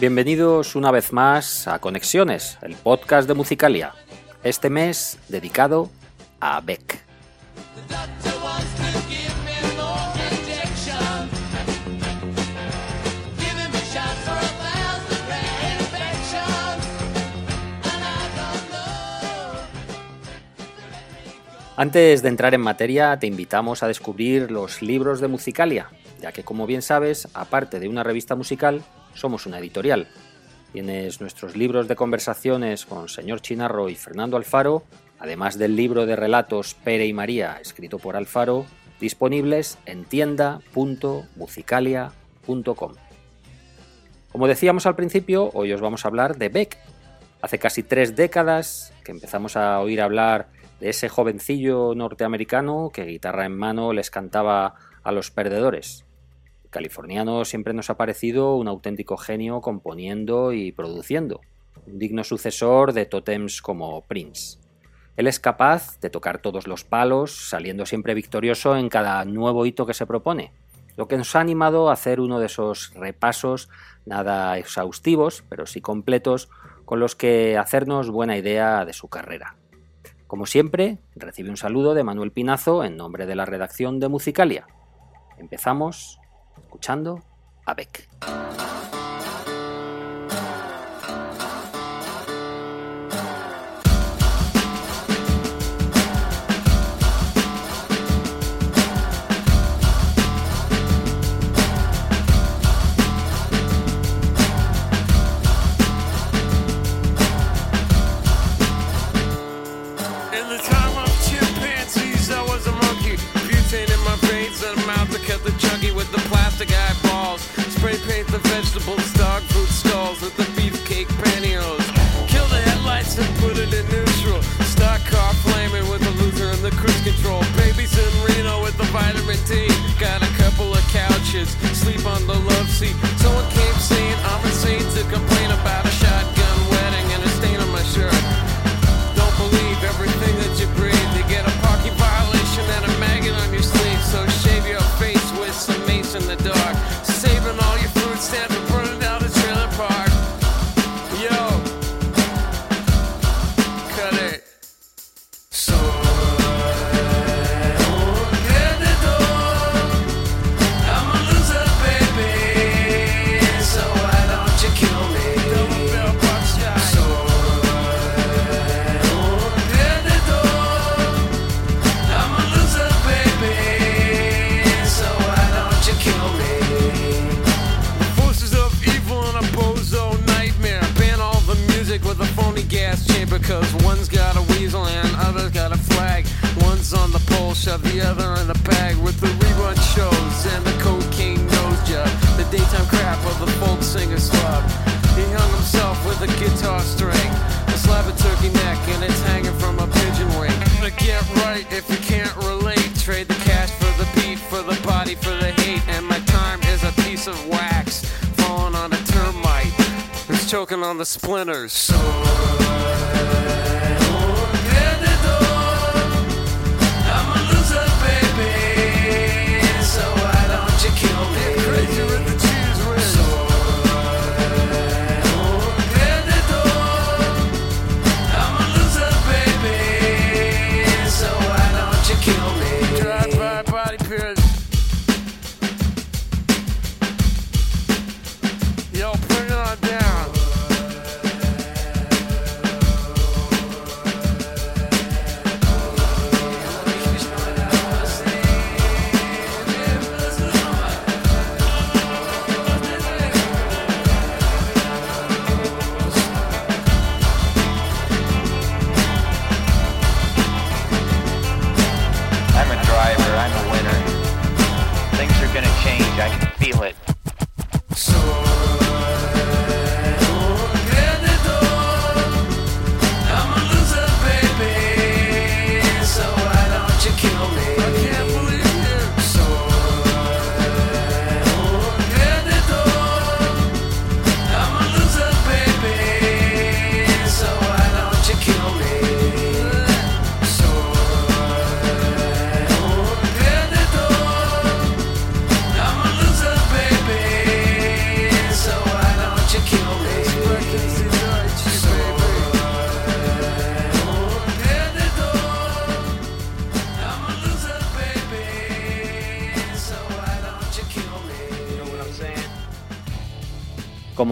Bienvenidos una vez más a Conexiones, el podcast de Musicalia. Este mes dedicado a Beck. Antes de entrar en materia, te invitamos a descubrir los libros de Musicalia, ya que como bien sabes, aparte de una revista musical, somos una editorial. Tienes nuestros libros de conversaciones con señor Chinarro y Fernando Alfaro, además del libro de relatos Pere y María, escrito por Alfaro, disponibles en tienda.musicalia.com. Como decíamos al principio, hoy os vamos a hablar de Beck. Hace casi tres décadas que empezamos a oír hablar de ese jovencillo norteamericano que guitarra en mano les cantaba a los perdedores californiano siempre nos ha parecido un auténtico genio componiendo y produciendo, un digno sucesor de tótems como Prince. Él es capaz de tocar todos los palos, saliendo siempre victorioso en cada nuevo hito que se propone, lo que nos ha animado a hacer uno de esos repasos nada exhaustivos, pero sí completos, con los que hacernos buena idea de su carrera. Como siempre, recibe un saludo de Manuel Pinazo en nombre de la redacción de Musicalia. Empezamos escuchando the vegetable stock food stalls at the the splinters.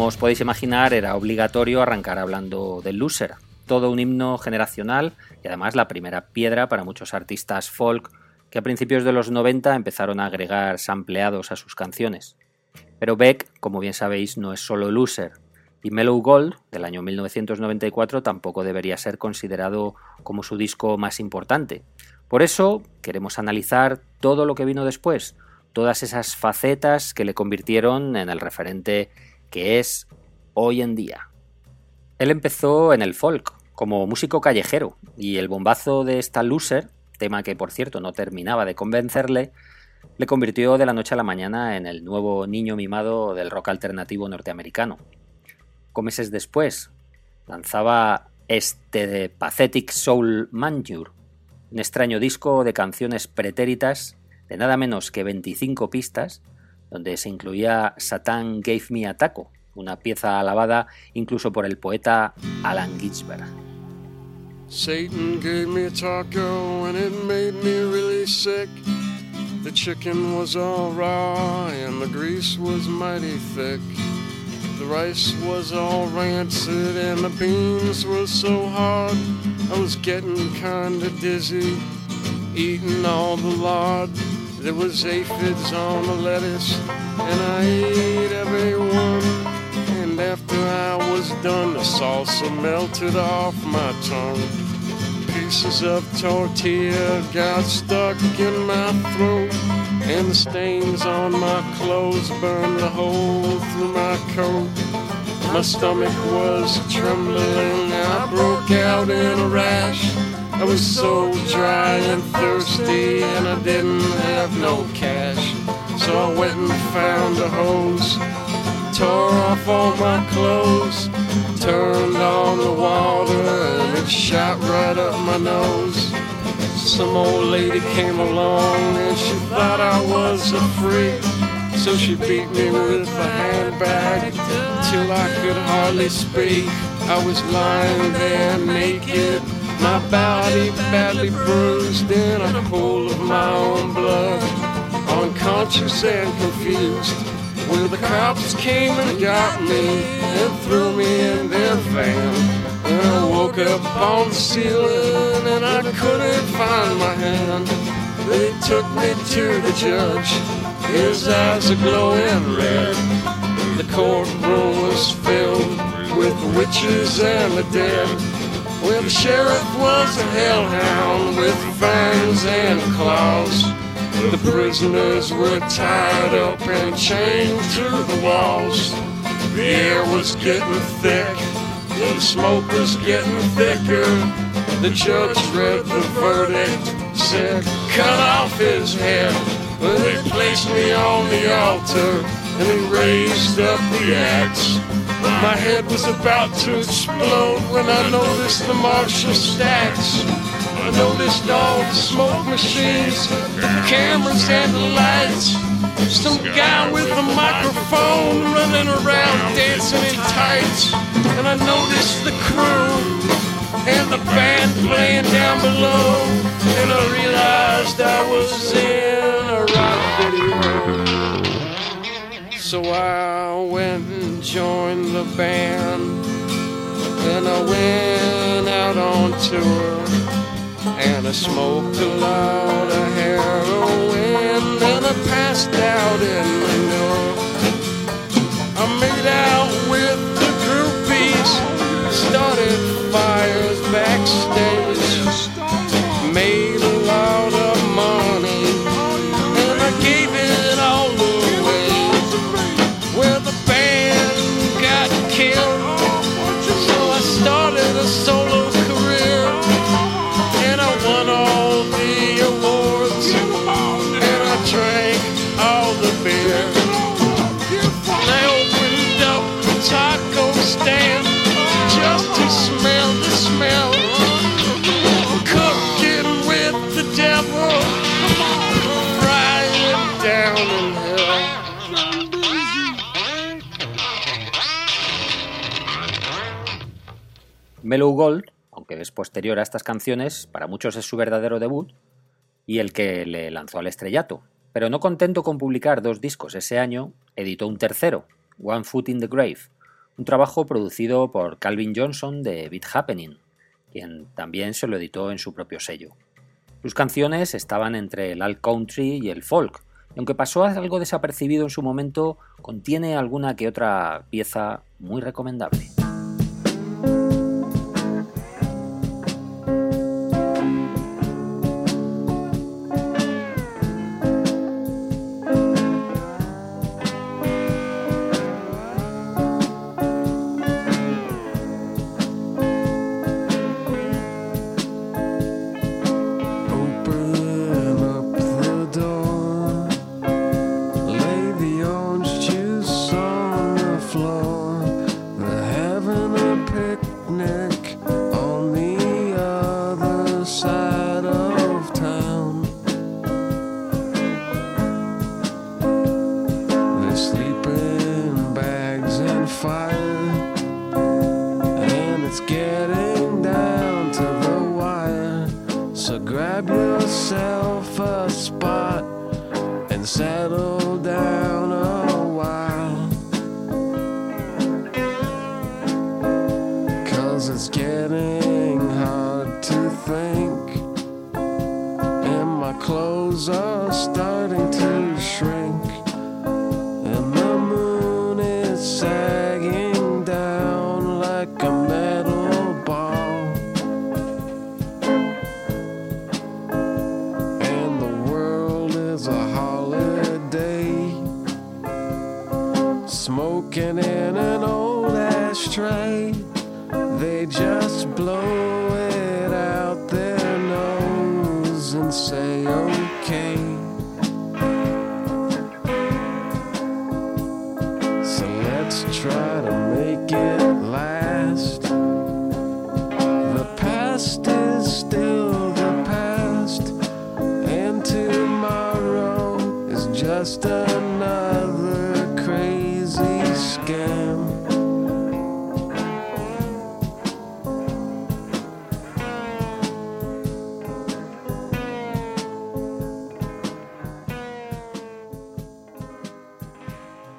Os podéis imaginar, era obligatorio arrancar hablando del loser, todo un himno generacional y además la primera piedra para muchos artistas folk que a principios de los 90 empezaron a agregar sampleados a sus canciones. Pero Beck, como bien sabéis, no es solo loser, y Mellow Gold, del año 1994, tampoco debería ser considerado como su disco más importante. Por eso queremos analizar todo lo que vino después, todas esas facetas que le convirtieron en el referente que es hoy en día. Él empezó en el folk, como músico callejero, y el bombazo de esta loser, tema que por cierto no terminaba de convencerle, le convirtió de la noche a la mañana en el nuevo niño mimado del rock alternativo norteamericano. Con meses después, lanzaba este de Pathetic Soul Manure, un extraño disco de canciones pretéritas de nada menos que 25 pistas, donde se incluía Satan Gave Me a Taco, una pieza alabada incluso por el poeta Alan Ginsberg. Satan gave me a taco and it made me really sick. The chicken was all raw and the grease was mighty thick. The rice was all rancid and the beans were so hard. I was getting kinda dizzy, eating all the lard. There was aphids on the lettuce, and I ate every one. And after I was done, the salsa melted off my tongue. Pieces of tortilla got stuck in my throat, and the stains on my clothes burned a hole through my coat. My stomach was trembling, I broke out in a rash. I was so dry and thirsty, and I didn't have no cash. So I went and found a hose, tore off all my clothes, turned on the water, and it shot right up my nose. Some old lady came along, and she thought I was a freak. So she beat me with a handbag till I could hardly speak. I was lying there naked my body badly bruised in a pool of my own blood, unconscious and confused. Well, the cops came and got me and threw me in their van. And I woke up on the ceiling and I couldn't find my hand. They took me to the judge, his eyes are glowing red. The courtroom was filled with witches and the dead. Well, the sheriff was a hellhound with fangs and claws. The prisoners were tied up and chained to the walls. The air was getting thick, the smoke was getting thicker. The judge read the verdict, said, cut off his head. Well, they placed me on the altar and he raised up the axe. My head was about to explode when I noticed the Marshall stacks. I noticed all the smoke machines, the cameras and the lights. Some guy with a microphone running around dancing in tights. And I noticed the crew and the band playing down below. And I realized I was in a rock video. So I went joined the band. Then I went out on tour. And I smoked a lot of heroin. And I passed out in manure. I made out with the groupies. Started fires backstage. Made Mellow Gold, aunque es posterior a estas canciones, para muchos es su verdadero debut y el que le lanzó al estrellato. Pero no contento con publicar dos discos ese año, editó un tercero, One Foot in the Grave, un trabajo producido por Calvin Johnson de Beat Happening, quien también se lo editó en su propio sello. Sus canciones estaban entre el alt country y el folk, y aunque pasó algo desapercibido en su momento, contiene alguna que otra pieza muy recomendable.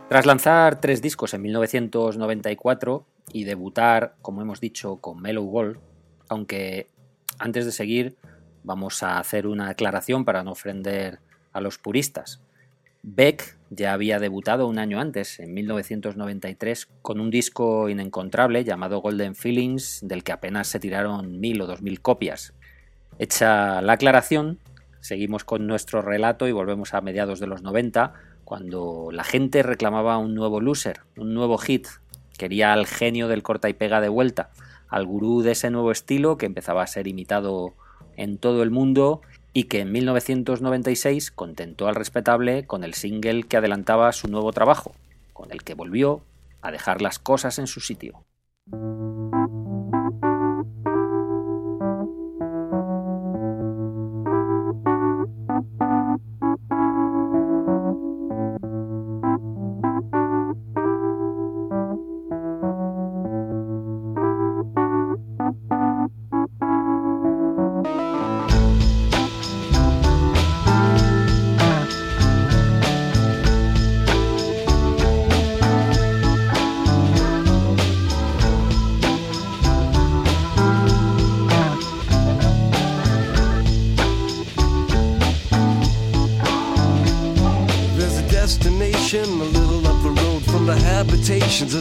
Tras lanzar tres discos en 1994 y debutar, como hemos dicho, con Mellow Ball, aunque antes de seguir vamos a hacer una aclaración para no ofender a los puristas. Beck ya había debutado un año antes, en 1993, con un disco inencontrable llamado Golden Feelings, del que apenas se tiraron mil o dos mil copias. Hecha la aclaración, seguimos con nuestro relato y volvemos a mediados de los 90, cuando la gente reclamaba un nuevo loser, un nuevo hit, quería al genio del corta y pega de vuelta, al gurú de ese nuevo estilo que empezaba a ser imitado en todo el mundo y que en 1996 contentó al respetable con el single que adelantaba su nuevo trabajo, con el que volvió a dejar las cosas en su sitio.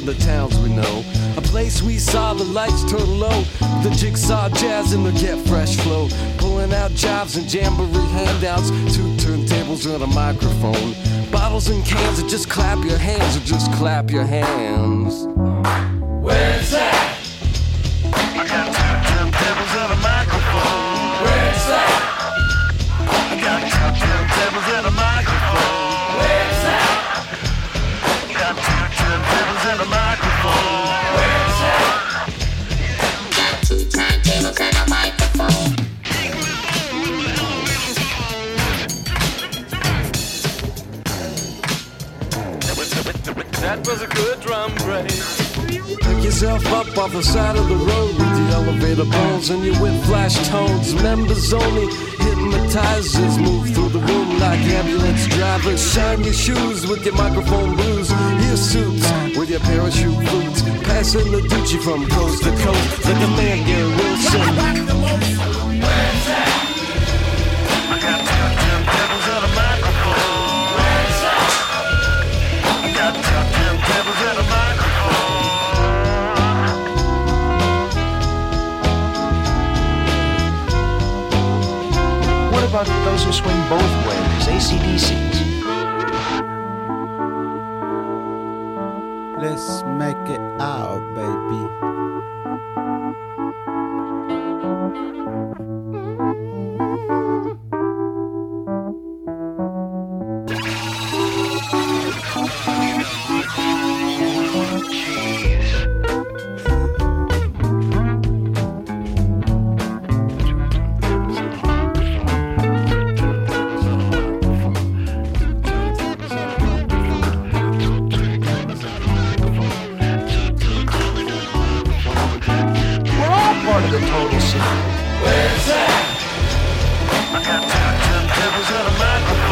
The towns we know. A place we saw the lights turn low. The jigsaw jazz and the get fresh flow. Pulling out jobs and jamboree handouts. Two turntables and a microphone. Bottles and cans and just clap your hands or just clap your hands. Yourself up off the side of the road with the elevator bones and your whip flash tones. Members only hypnotizers move through the room like ambulance drivers. Shine your shoes with your microphone blues. Your suits with your your parachute boots. Passing the Gucci from coast to coast like a man Gary Wilson. Where's that? I got top ten pebbles and a about those who swing both ways, ACDCs? Let's make it out, baby. Where's that? I got ten pebbles and a microphone.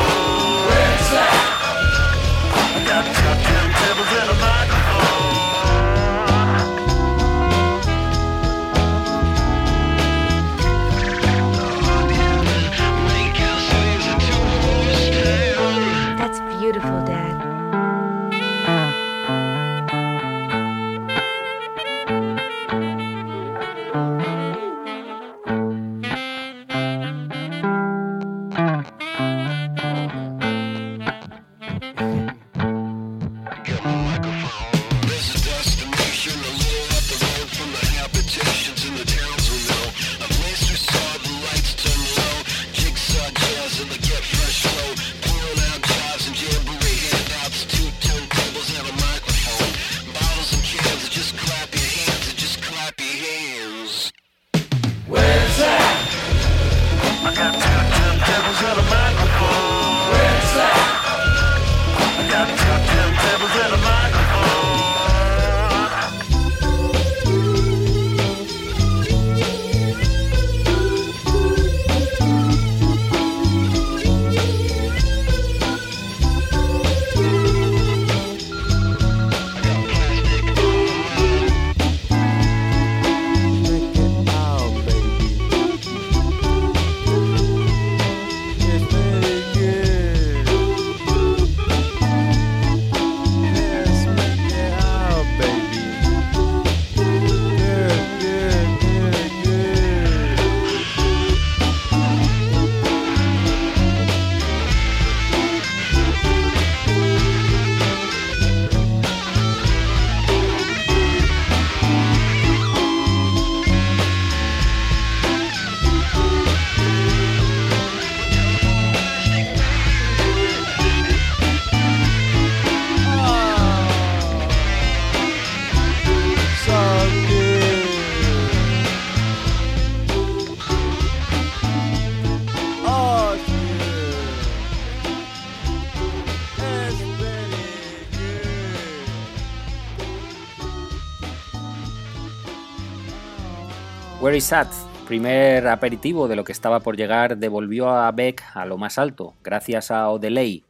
Primer aperitivo de lo que estaba por llegar, devolvió a Beck a lo más alto, gracias a Odelay,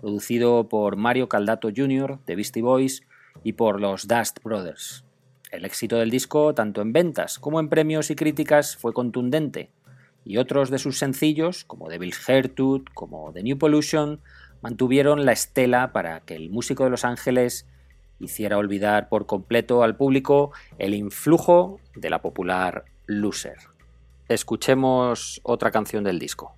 producido por Mario Caldato Jr. de Beastie Boys y por los Dust Brothers. El éxito del disco, tanto en ventas como en premios y críticas, fue contundente, y otros de sus sencillos, como Devil's Hairtooth, como The New Pollution, mantuvieron la estela para que el músico de Los Ángeles hiciera olvidar por completo al público el influjo de la popular Loser. Escuchemos otra canción del disco.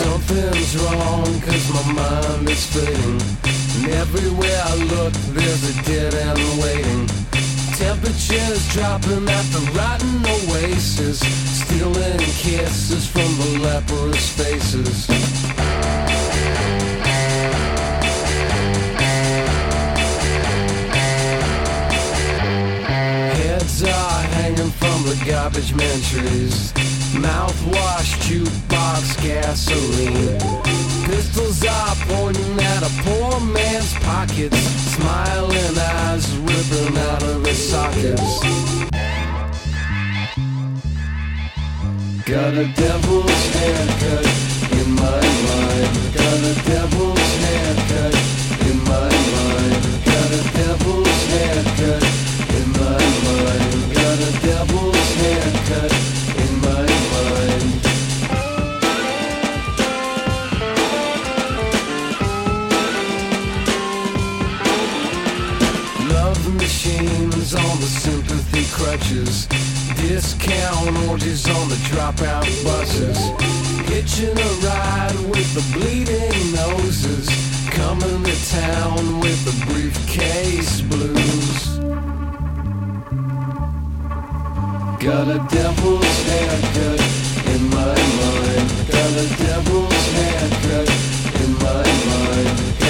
Something's wrong cause my mind is fading And everywhere I look there's a dead end waiting Temperatures dropping at the rotten oasis Stealing kisses from the leprous faces Heads hanging from the garbage man trees. Mouthwash, jukebox, gasoline. Pistols are pointing at a poor man's pockets. Smiling eyes ripping out of his sockets. Got a devil's haircut in my mind. Got a devil's haircut in my mind. Sympathy. Discount orgies on the dropout buses. Hitching a ride with the bleeding noses. Coming to town with the briefcase blues. Got a devil's haircut in my mind. Got a devil's haircut in my mind.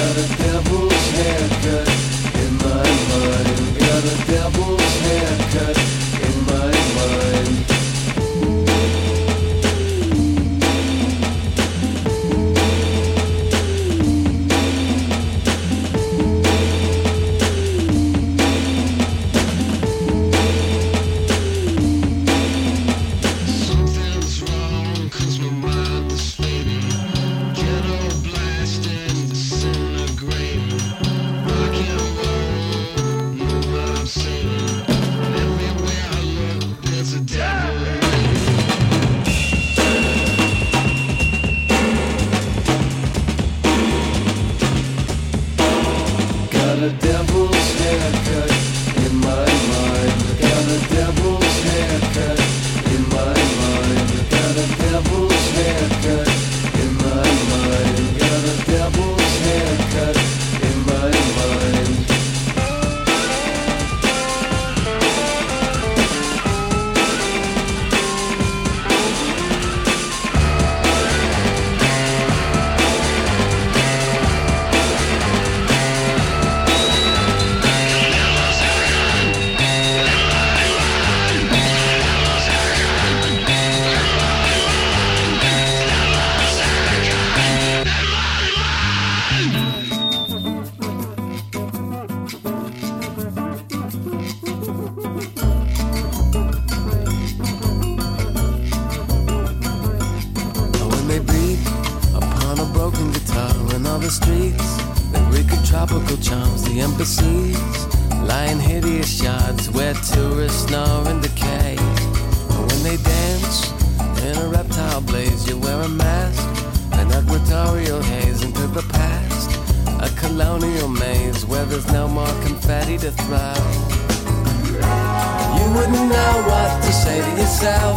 Say to yourself.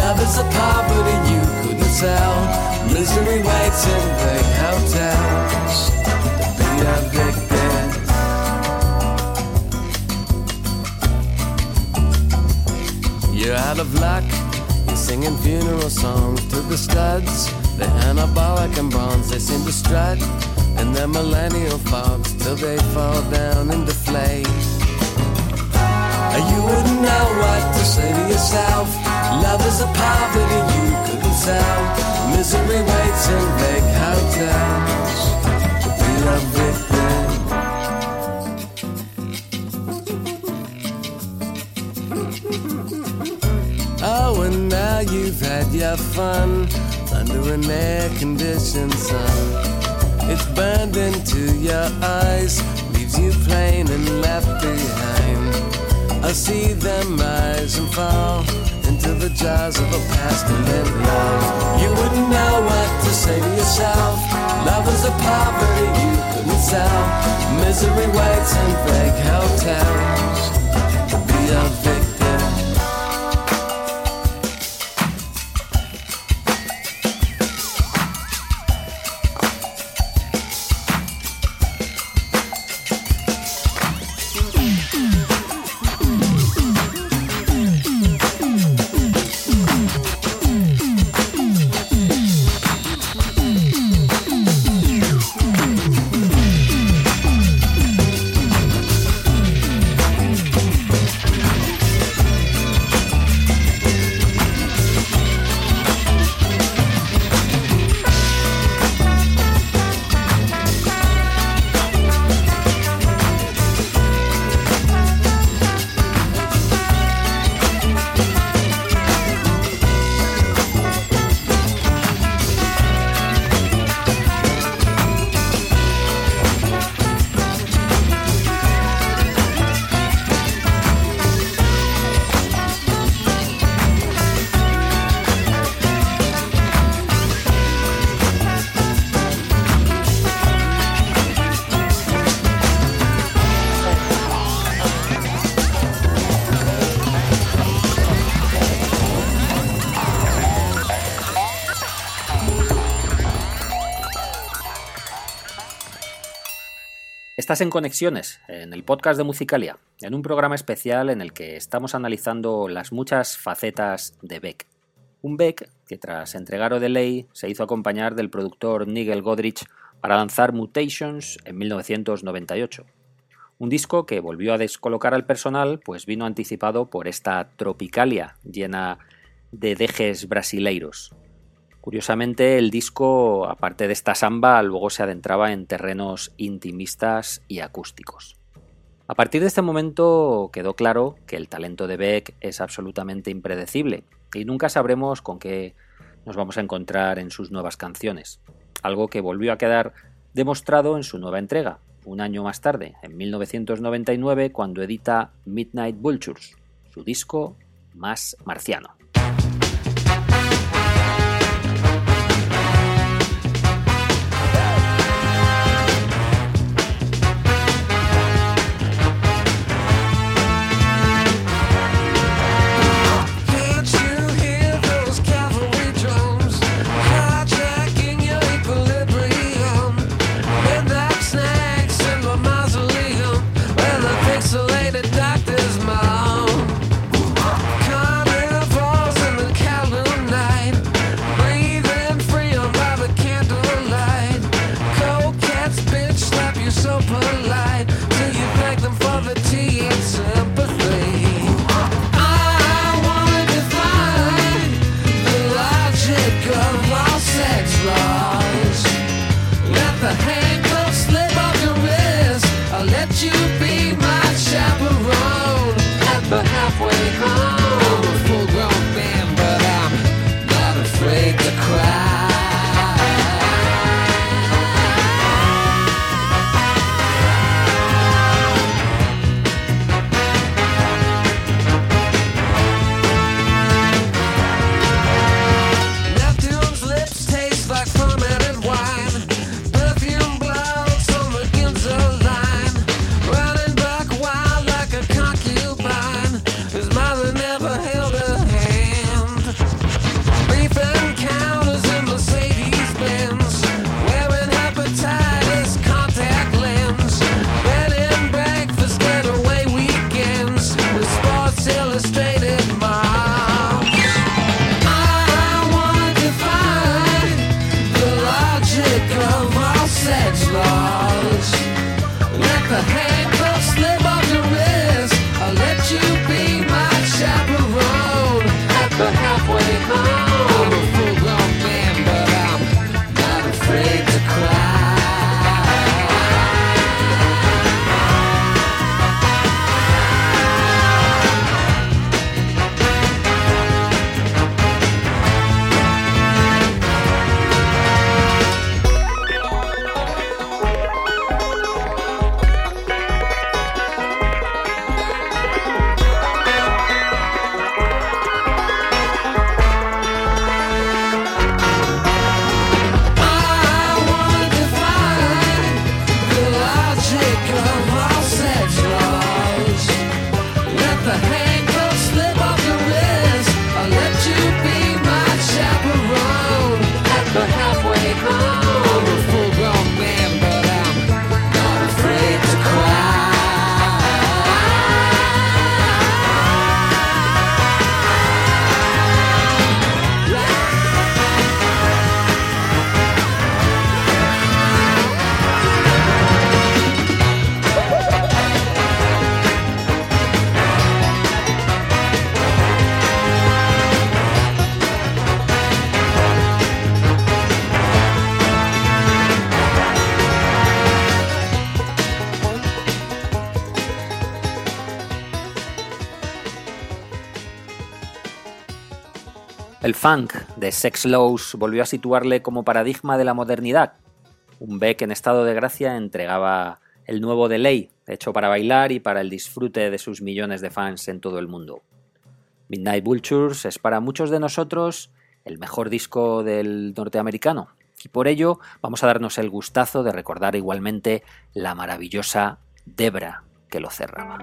Love is a poverty you couldn't sell. Misery waits in big hotels to be evicted. You're out of luck. You're singing funeral songs to the studs. They're anabolic and bronze. They seem to strut in their millennial fogs till they fall down and deflate. You wouldn't know what to say to yourself. Love is a poverty you couldn't sell. Misery waits in big hotels to be evicted. Oh, and now you've had your fun under an air-conditioned sun. It's burned into your eyes, leaves you plain and left behind. I see them rise and fall into the jaws of a past and then love. You wouldn't know what to say to yourself. Love is a poverty you couldn't sell. Misery waits in fake hotels Estás en Conexiones, en el podcast de Musicalia, en un programa especial en el que estamos analizando las muchas facetas de Beck. Un Beck que tras entregar Odelay se hizo acompañar del productor Nigel Godrich para lanzar Mutations en 1998. Un disco que volvió a descolocar al personal, pues vino anticipado por esta tropicalia llena de dejes brasileiros. Curiosamente, el disco, aparte de esta samba, luego se adentraba en terrenos intimistas y acústicos. A partir de este momento quedó claro que el talento de Beck es absolutamente impredecible y nunca sabremos con qué nos vamos a encontrar en sus nuevas canciones, algo que volvió a quedar demostrado en su nueva entrega, un año más tarde, en 1999, cuando edita Midnight Vultures, su disco más marciano. Illustrated funk de Sex Lows volvió a situarle como paradigma de la modernidad. Un Beck en estado de gracia entregaba el nuevo delay, hecho para bailar y para el disfrute de sus millones de fans en todo el mundo. Midnight Vultures es para muchos de nosotros el mejor disco del norteamericano, y por ello vamos a darnos el gustazo de recordar igualmente la maravillosa Debra que lo cerraba.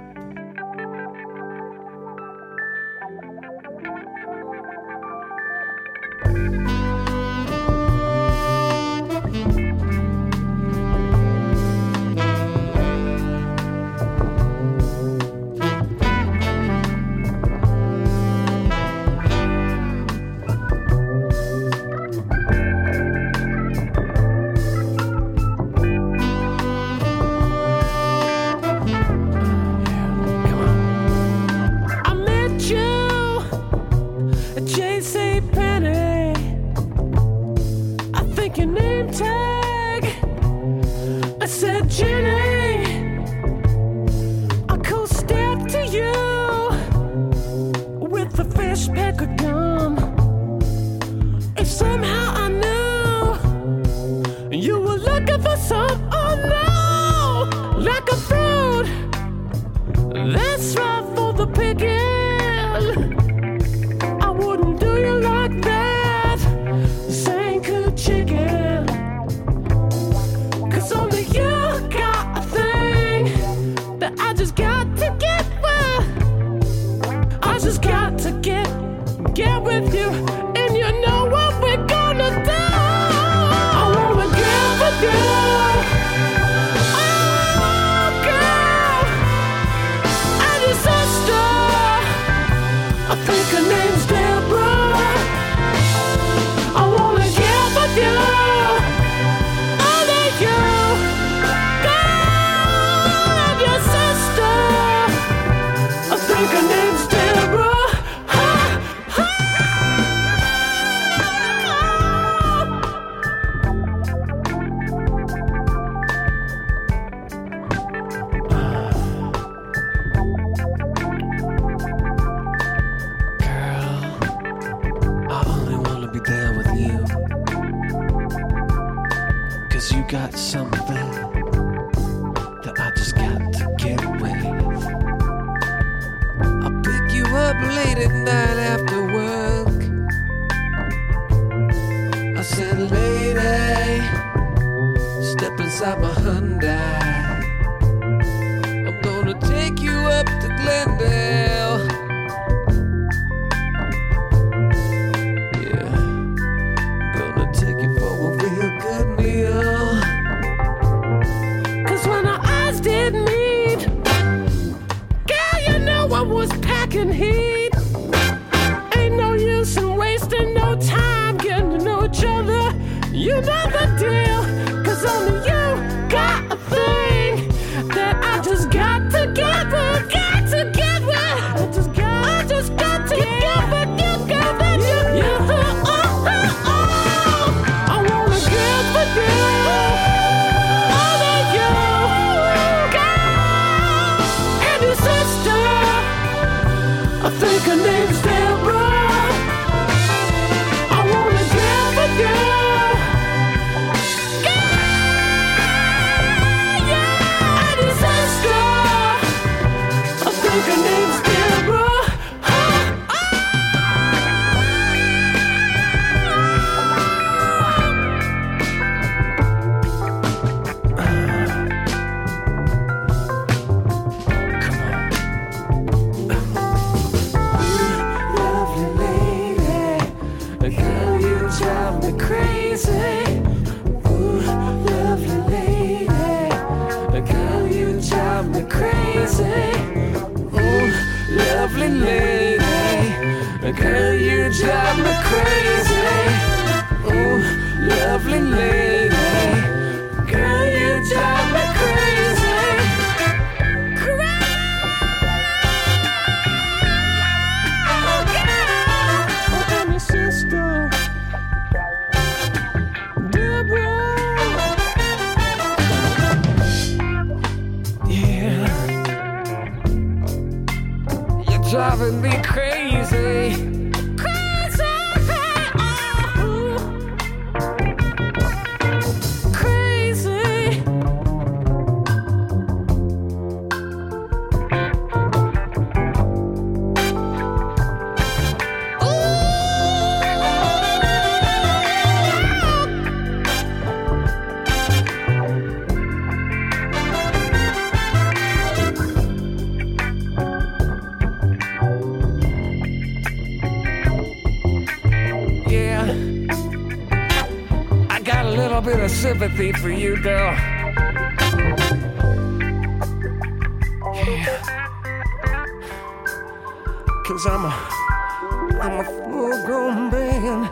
I'm a, full grown man,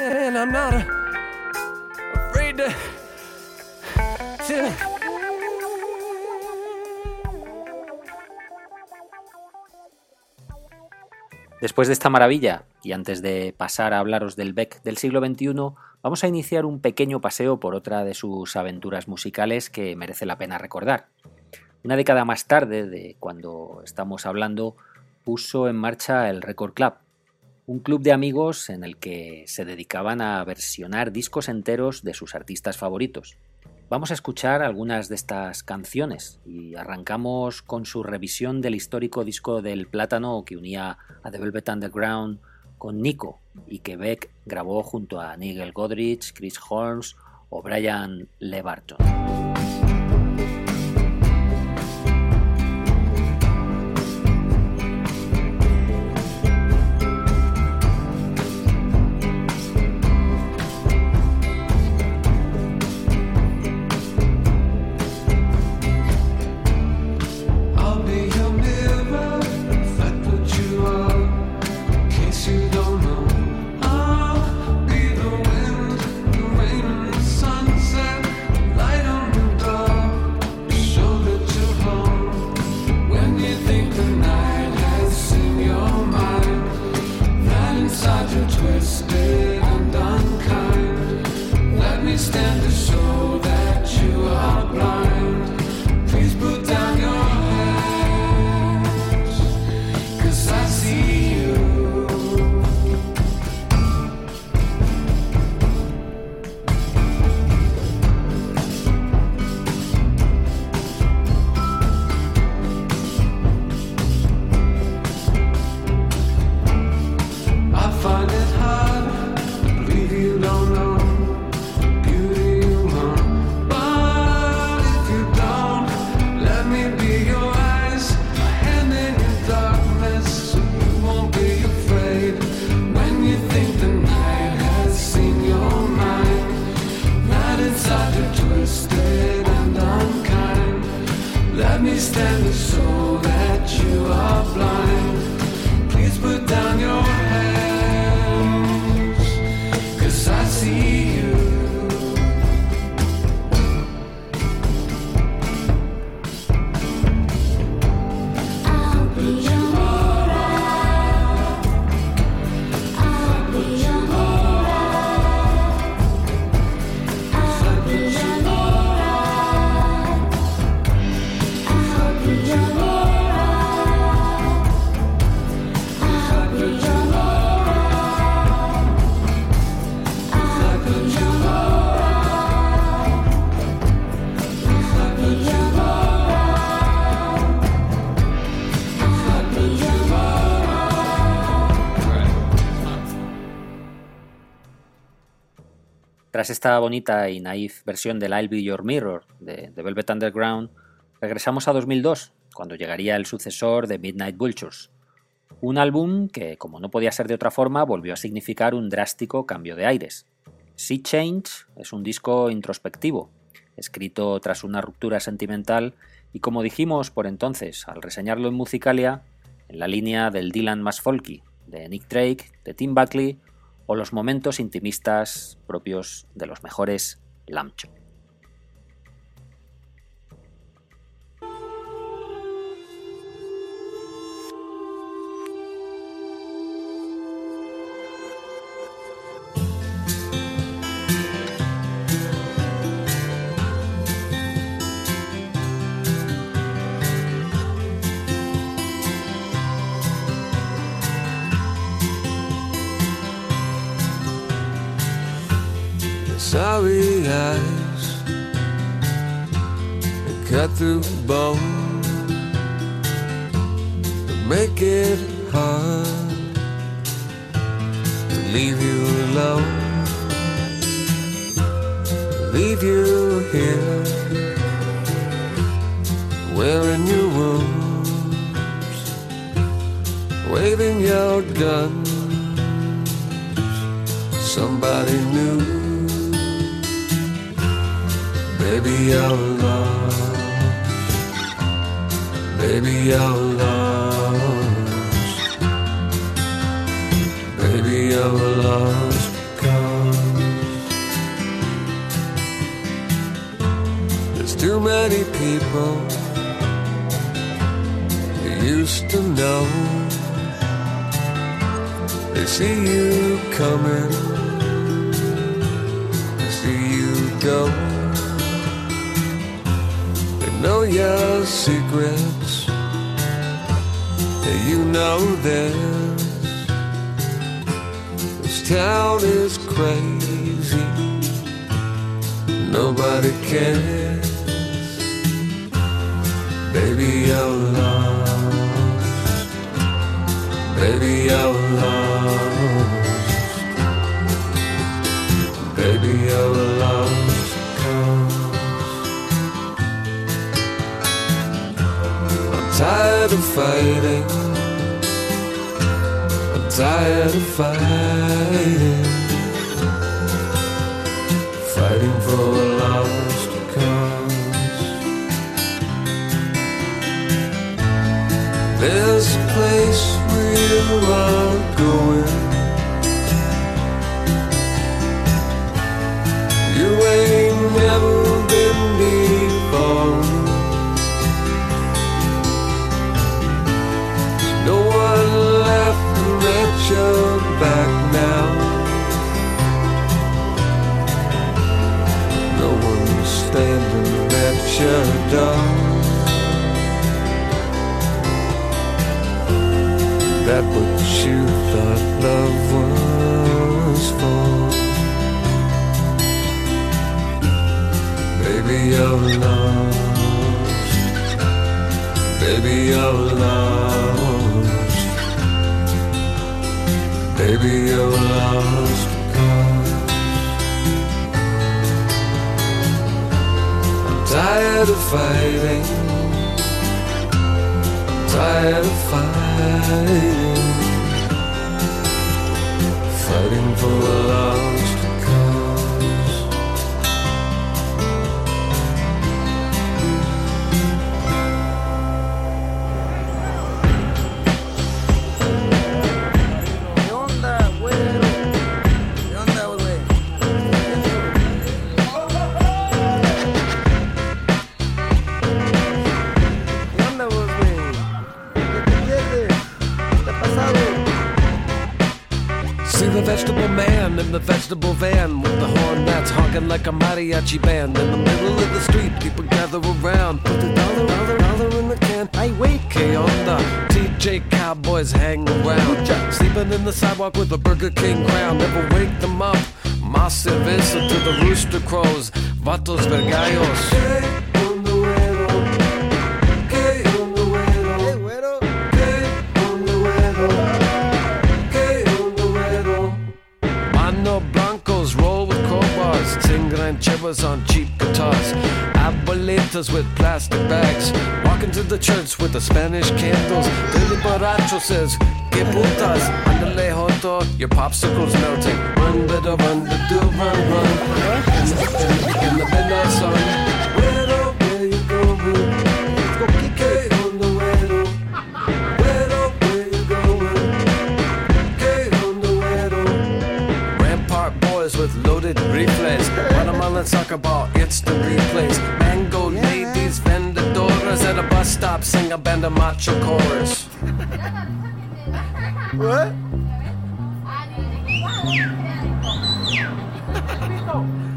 and I'm not afraid to. Después de esta maravilla, y antes de pasar a hablaros del Beck del siglo XXI, vamos a iniciar un pequeño paseo por otra de sus aventuras musicales que merece la pena recordar. Una década más tarde de cuando estamos hablando, puso en marcha el Record Club, un club de amigos en el que se dedicaban a versionar discos enteros de sus artistas favoritos. Vamos a escuchar algunas de estas canciones y arrancamos con su revisión del histórico disco del plátano que unía a The Velvet Underground con Nico, y que Beck grabó junto a Nigel Godrich, Chris Holmes o Brian LeBarton. Tras esta bonita y naif versión del I'll Be Your Mirror de, de Velvet Underground, regresamos a 2002, cuando llegaría el sucesor de Midnight Vultures. Un álbum que, como no podía ser de otra forma, volvió a significar un drástico cambio de aires. Sea Change es un disco introspectivo, escrito tras una ruptura sentimental y, como dijimos por entonces al reseñarlo en Musicalia, en la línea del Dylan más folky, de Nick Drake, de Tim Buckley o los momentos intimistas propios de los mejores Lamcho. Sorry eyes that cut through bone that make it hard to leave you alone. Leave you here, wearing your wounds, waving your gun. Somebody new. Baby, you're lost. Baby, you're lost. Baby, you're lost because there's too many people you used to know. They see you coming, they see you go. Your secrets, you know theirs. This town is crazy, nobody cares. Baby, you're lost. Fighting. I'm tired of fighting. Fighting for a lost cause. There's a place where you are love was for. Baby, you're lost. Baby, you're lost. Baby, you're lost. I'm tired of fighting. I'm tired of fighting. full of love. Honking like a mariachi band. In the middle of the street, people gather around. Put the dollar, dollar, dollar in the can. I wait, K on the TJ Cowboys hang around. Sleeping in the sidewalk with a Burger King crown. Never wake them up. Más cerveza to the rooster crows. Vatos vergallos. Blancos roll with crowbars, sing rancheras on cheap guitars. Abuelitas with plastic bags, walking to the church with the Spanish candles. Daily Baracho says, Que putas, andale joto, your popsicle's melting. Run, better run, do run, run. In the, in in the midnight sun. Loaded reflex. Watermelon soccer ball, the replays. Mango ladies, vendedoras at a bus stop, sing a band of macho chorus. What?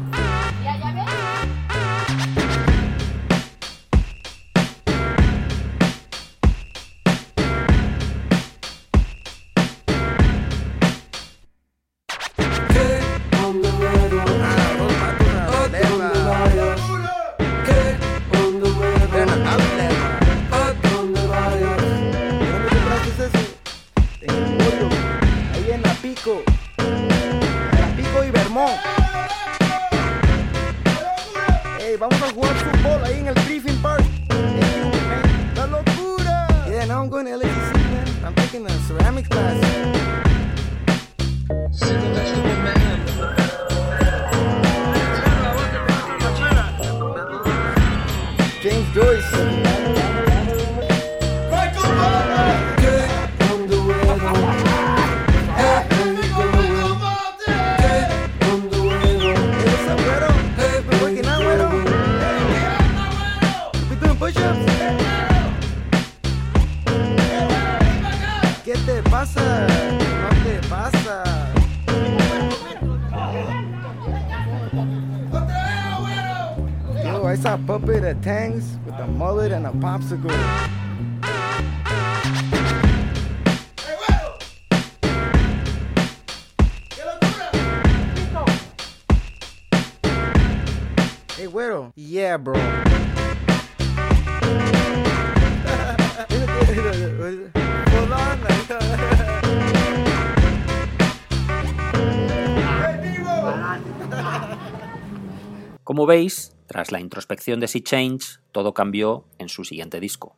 Como veis, tras la introspección de Sea Change, todo cambió en su siguiente disco.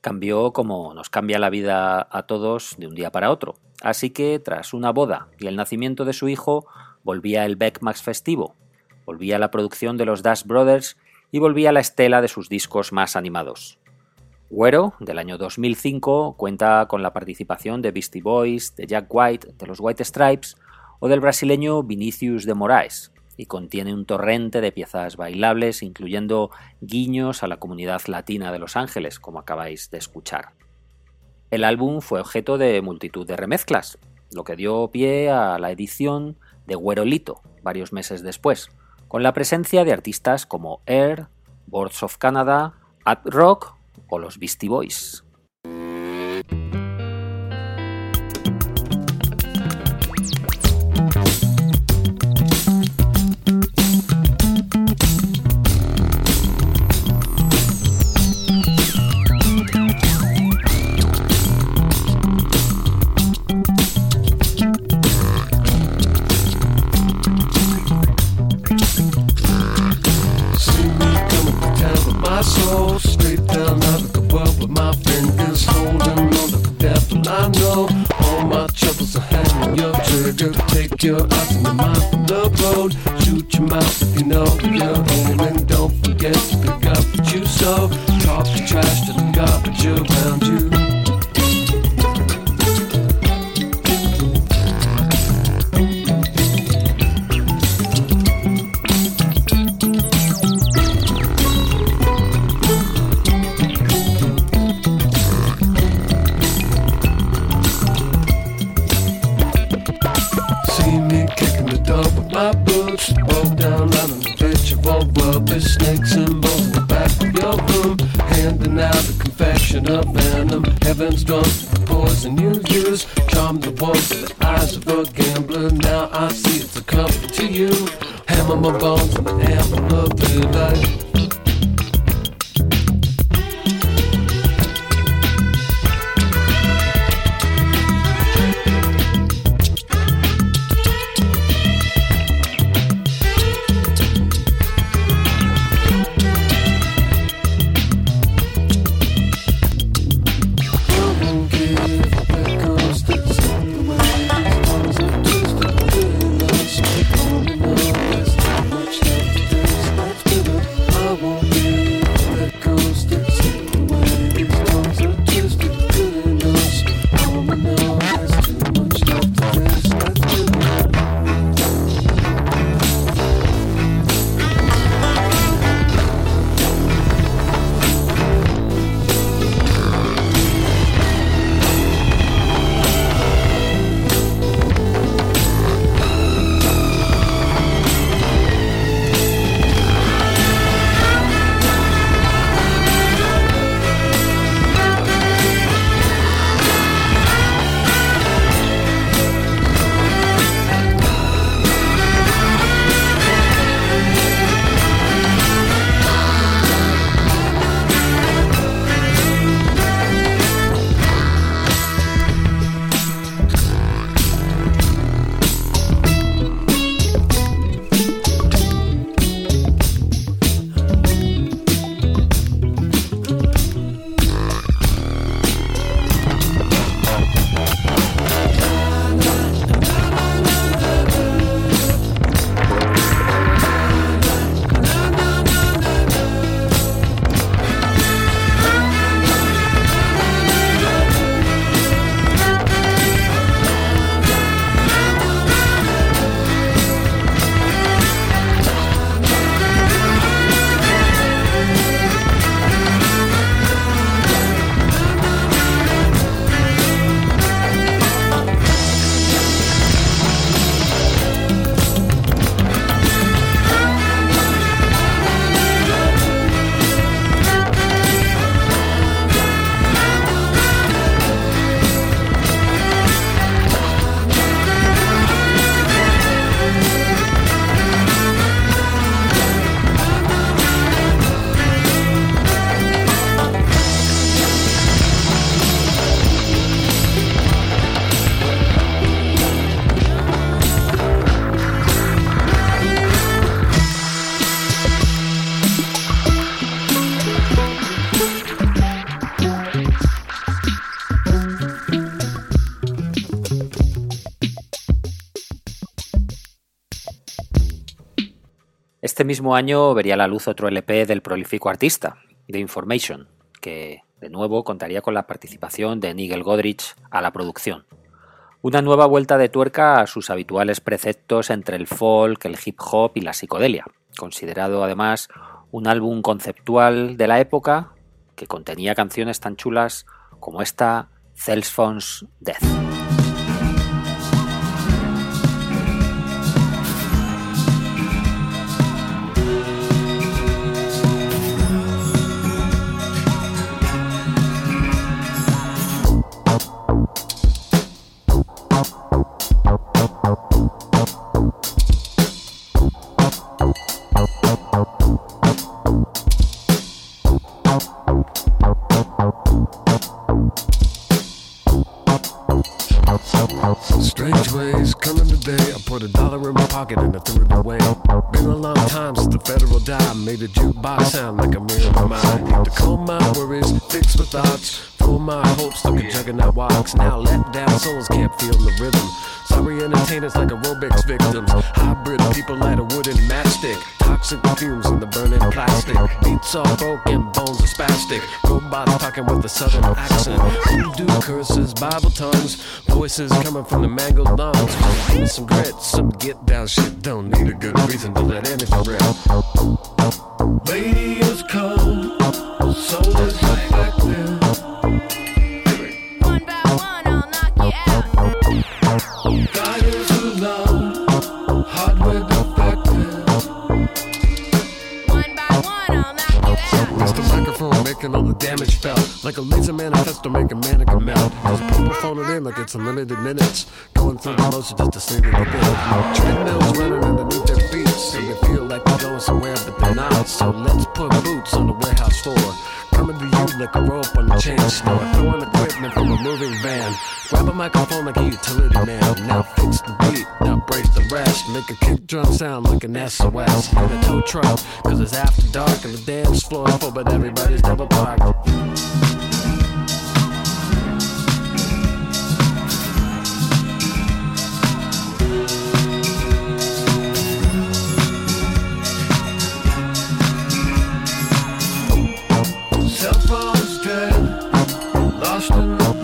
Cambió como nos cambia la vida a todos de un día para otro. Así que, tras una boda y el nacimiento de su hijo, volvía el Beck Max festivo, volvía la producción de los Dash Brothers y volvía la estela de sus discos más animados. Güero, del año 2005, cuenta con la participación de Beastie Boys, de Jack White, de los White Stripes o del brasileño Vinicius de Moraes, y contiene un torrente de piezas bailables, incluyendo guiños a la comunidad latina de Los Ángeles, como acabáis de escuchar. El álbum fue objeto de multitud de remezclas, lo que dio pie a la edición de Güerolito, varios meses después, con la presencia de artistas como Air, Boards of Canada, Ad Rock o los Beastie Boys. Take and your mind from the road. Shoot your mouth if you know you're aiming. Don't forget to pick up what you sow. Talk the trash to the garbage around you. Este mismo año vería la luz otro LP del prolífico artista, The Information, que de nuevo contaría con la participación de Nigel Godrich a la producción. Una nueva vuelta de tuerca a sus habituales preceptos entre el folk, el hip hop y la psicodelia, considerado además un álbum conceptual de la época que contenía canciones tan chulas como esta Cell's Phone's Death. Strange ways coming today. I put a dollar in my pocket and I threw it away. Been a long time since the federal dime made a jukebox sound like a of mine. To calm my worries, fix my thoughts, fill my hopes like a juggernaut walks. Now let down souls can't feel the rhythm. Sorry entertainers like aerobics victims. Hybrid people light a wooden matchstick. Toxic fumes in the burning plastic. Beats are broken, bones are spastic. Robots talking with a southern accent. Voodoo curses, Bible tongues. Voices coming from the mangled lungs. Me some grit, some get down shit. Don't need a good reason to let anything rip. Radio's cold, soul is. Making all the damage felt. Like a laser manifesto making mannequin melt. Cause people phone it in like it's unlimited minutes. Going through the motion just to sing it again. Treadmills running underneath their feet. So you feel like they're going somewhere, but they're not. So let's put boots on the warehouse floor. Coming to you like a rope on a chain store. Throwing equipment from a moving van. Grab a microphone like a utility man. Now fix the beat, now brace the rest. Make a kick drum sound like an SOS. In a tow truck, cause it's after dark and the dance floor full, but everybody's double parked. lost and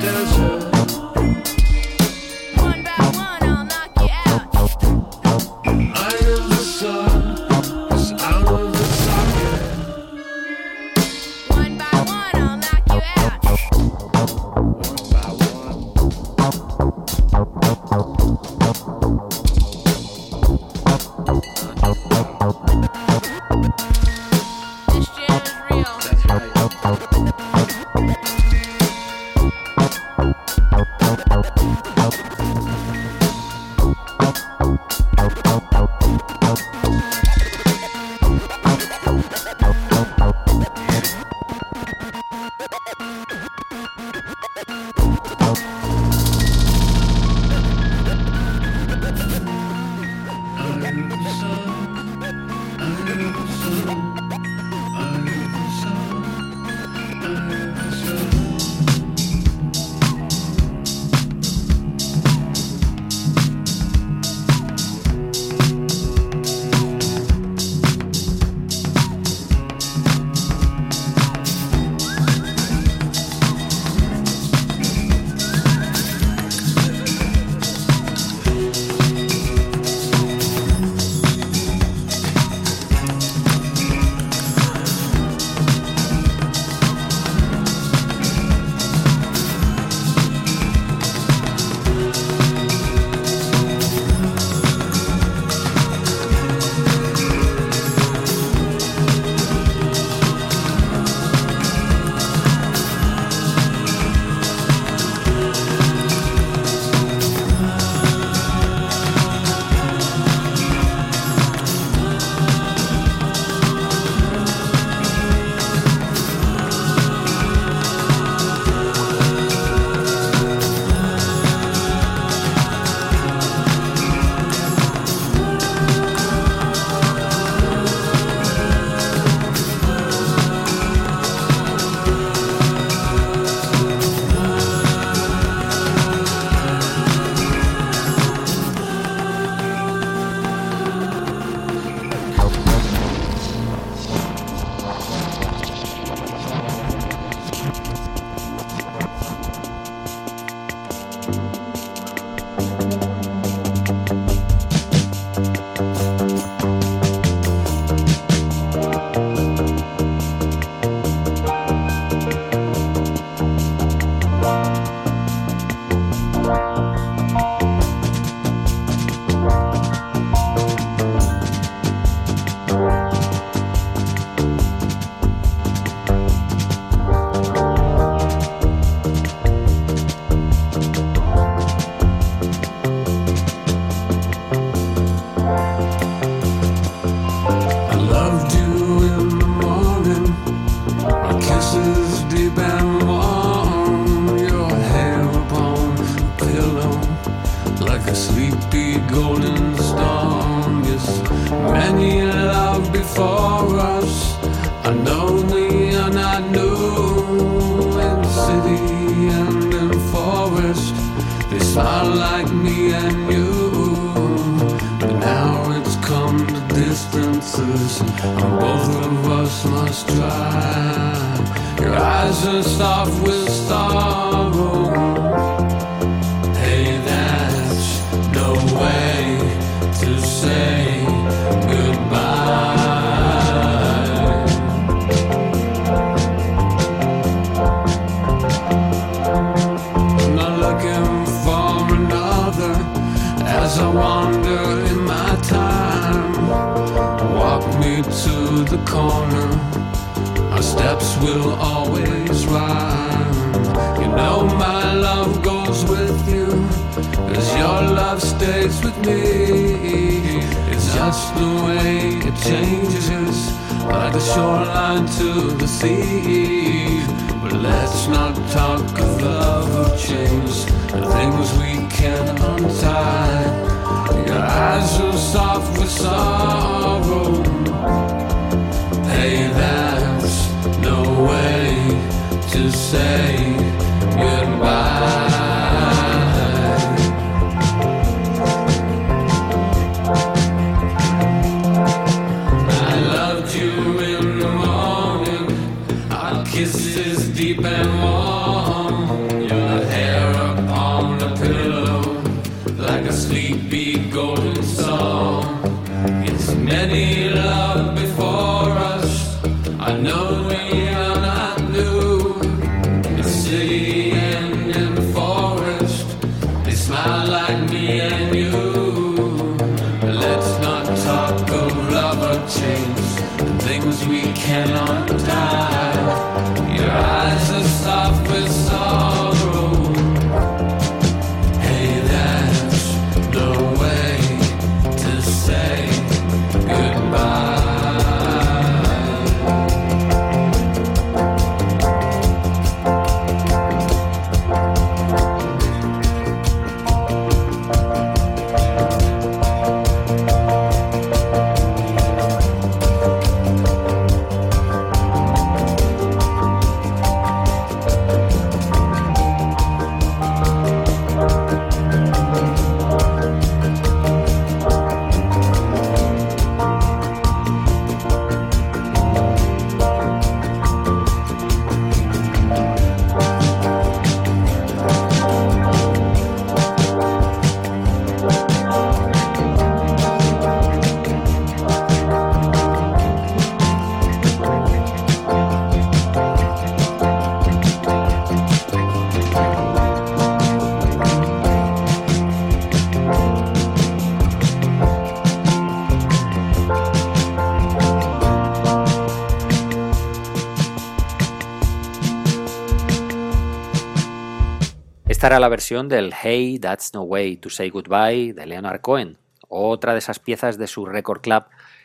Esta era la versión del Hey, That's No Way to Say Goodbye de Leonard Cohen, otra de esas piezas de su Record Club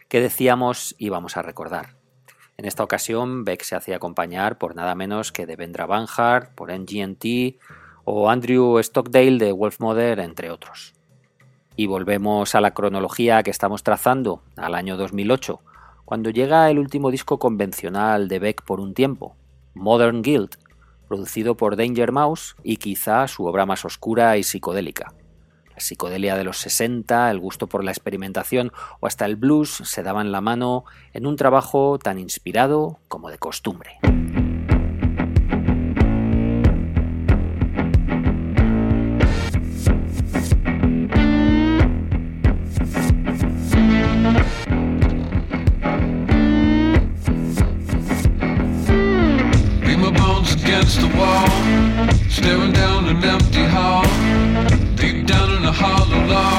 que decíamos íbamos a recordar. En esta ocasión, Beck se hacía acompañar por nada menos que de Vendra Banhart, por MGMT o Andrew Stockdale de Wolf Mother, entre otros. Y volvemos a la cronología que estamos trazando, al año 2008, cuando llega el último disco convencional de Beck por un tiempo, Modern Guild, producido por Danger Mouse y quizá su obra más oscura y psicodélica. La psicodelia de los 60, el gusto por la experimentación o hasta el blues se daban la mano en un trabajo tan inspirado como de costumbre. Against the wall, staring down an empty hall. Deep down in a hollow log,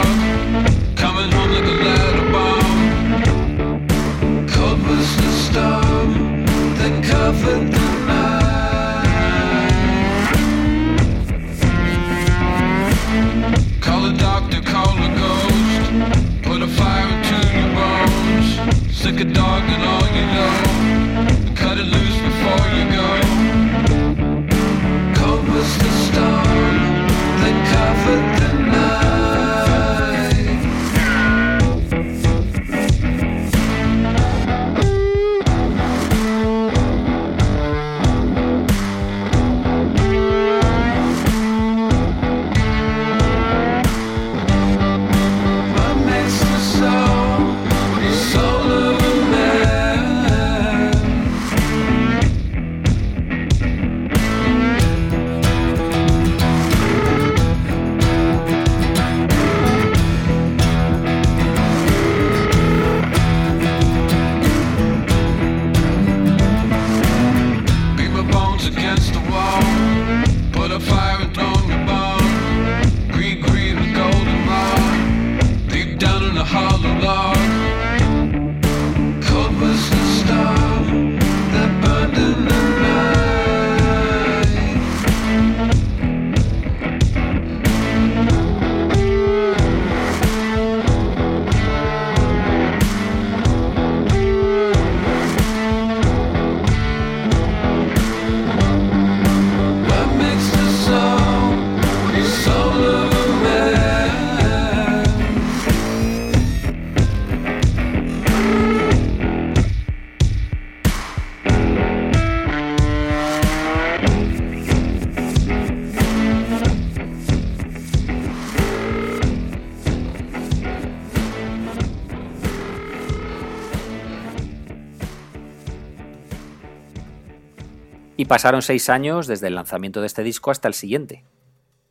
pasaron seis años desde el lanzamiento de este disco hasta el siguiente.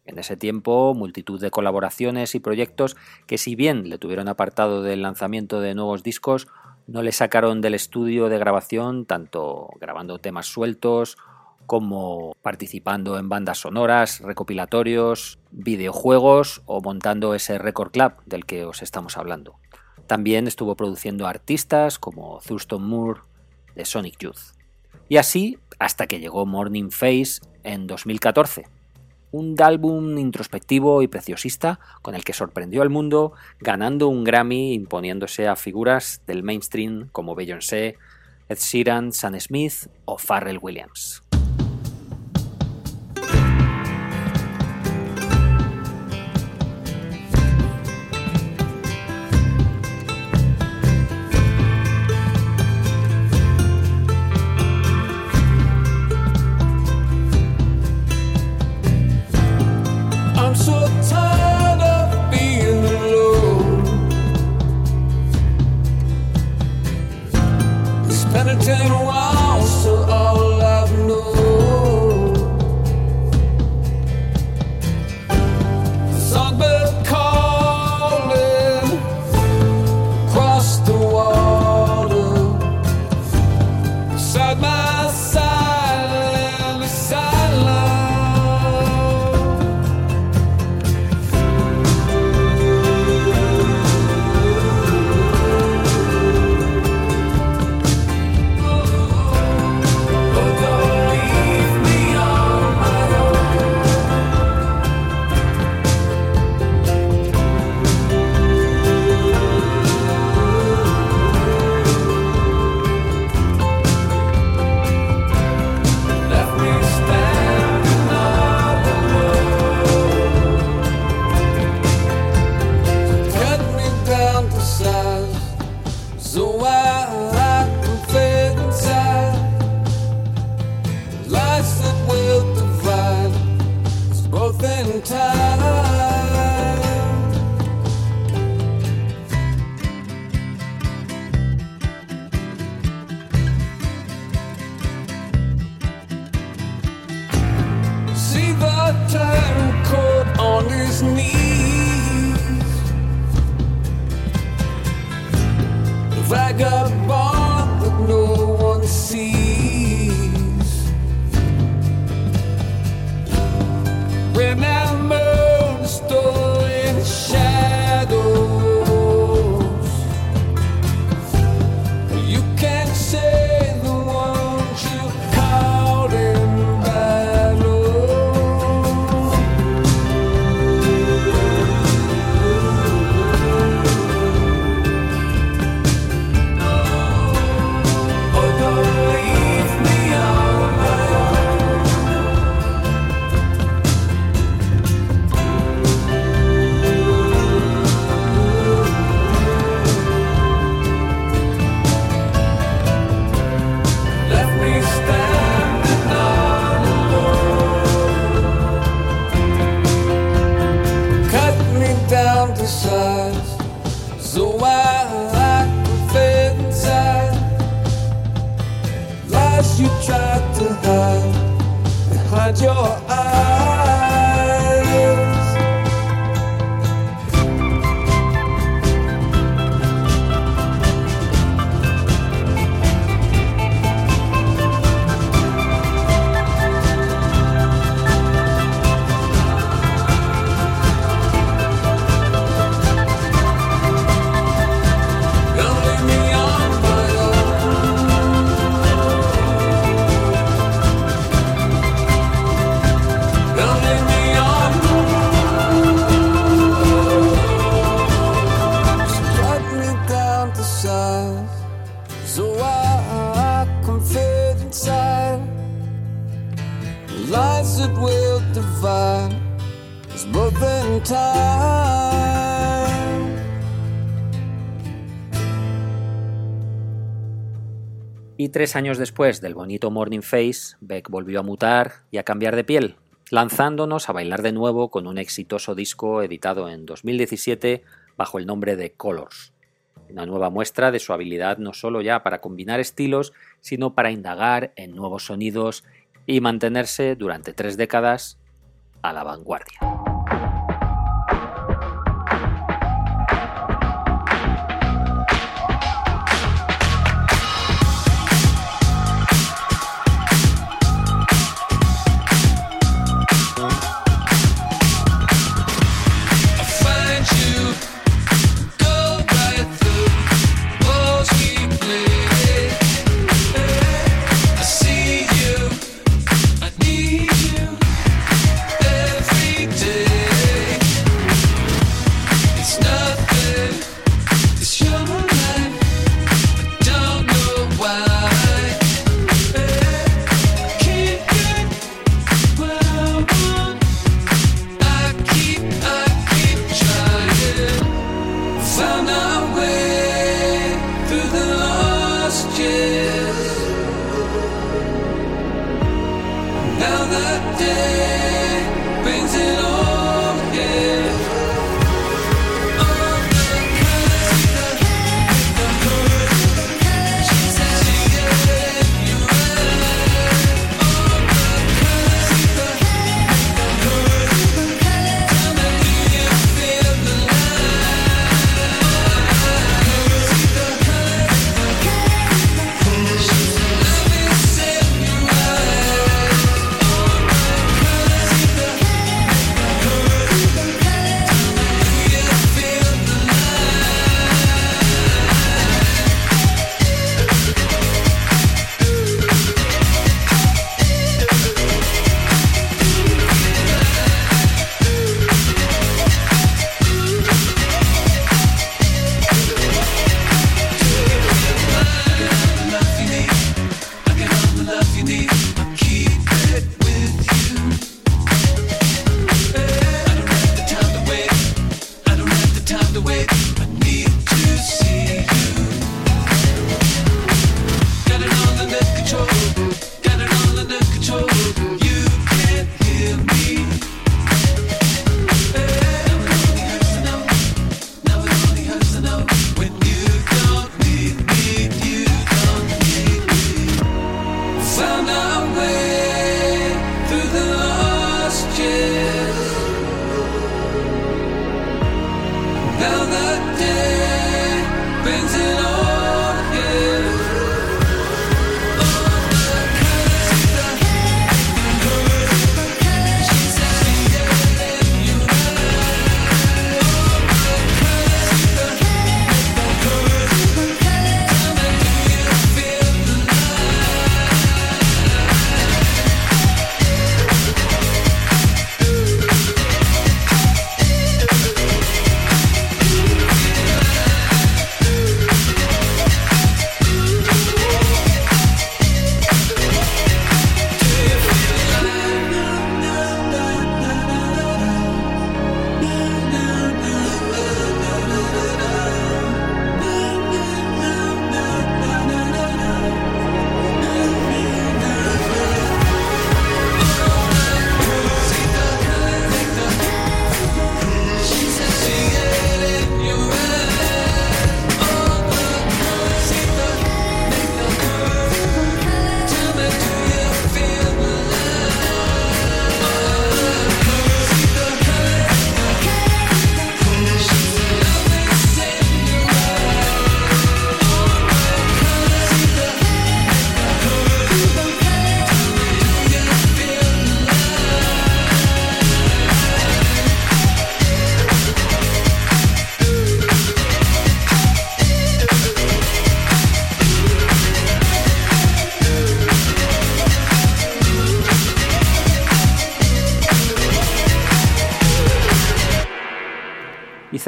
En ese tiempo, multitud de colaboraciones y proyectos que si bien le tuvieron apartado del lanzamiento de nuevos discos, no le sacaron del estudio de grabación tanto grabando temas sueltos como participando en bandas sonoras, recopilatorios, videojuegos o montando ese Record Club del que os estamos hablando. También estuvo produciendo artistas como Thurston Moore de Sonic Youth. Y así hasta que llegó Morning Face en 2014. Un álbum introspectivo y preciosista con el que sorprendió al mundo ganando un Grammy imponiéndose a figuras del mainstream como Beyoncé, Ed Sheeran, Sam Smith o Pharrell Williams. Y tres años después del bonito Morning Face, Beck volvió a mutar y a cambiar de piel, lanzándonos a bailar de nuevo con un exitoso disco editado en 2017 bajo el nombre de Colors. Una nueva muestra de su habilidad no solo ya para combinar estilos, sino para indagar en nuevos sonidos y mantenerse durante tres décadas a la vanguardia.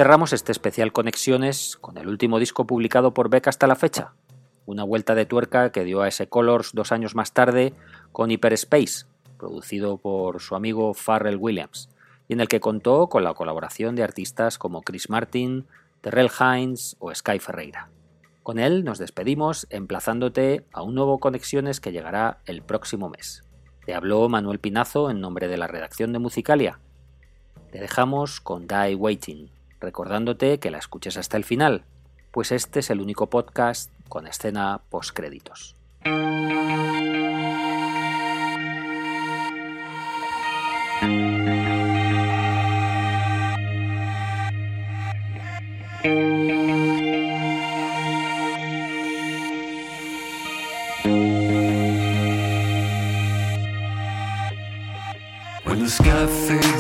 Cerramos este especial Conexiones con el último disco publicado por Beck hasta la fecha, una vuelta de tuerca que dio a ese Colors dos años más tarde con Hyperspace, producido por su amigo Farrell Williams, y en el que contó con la colaboración de artistas como Chris Martin, Terrell Hines o Sky Ferreira. Con él nos despedimos emplazándote a un nuevo Conexiones que llegará el próximo mes. Te habló Manuel Pinazo en nombre de la redacción de Musicalia. Te dejamos con Die Waiting, recordándote que la escuches hasta el final, pues este es el único podcast con escena postcréditos. When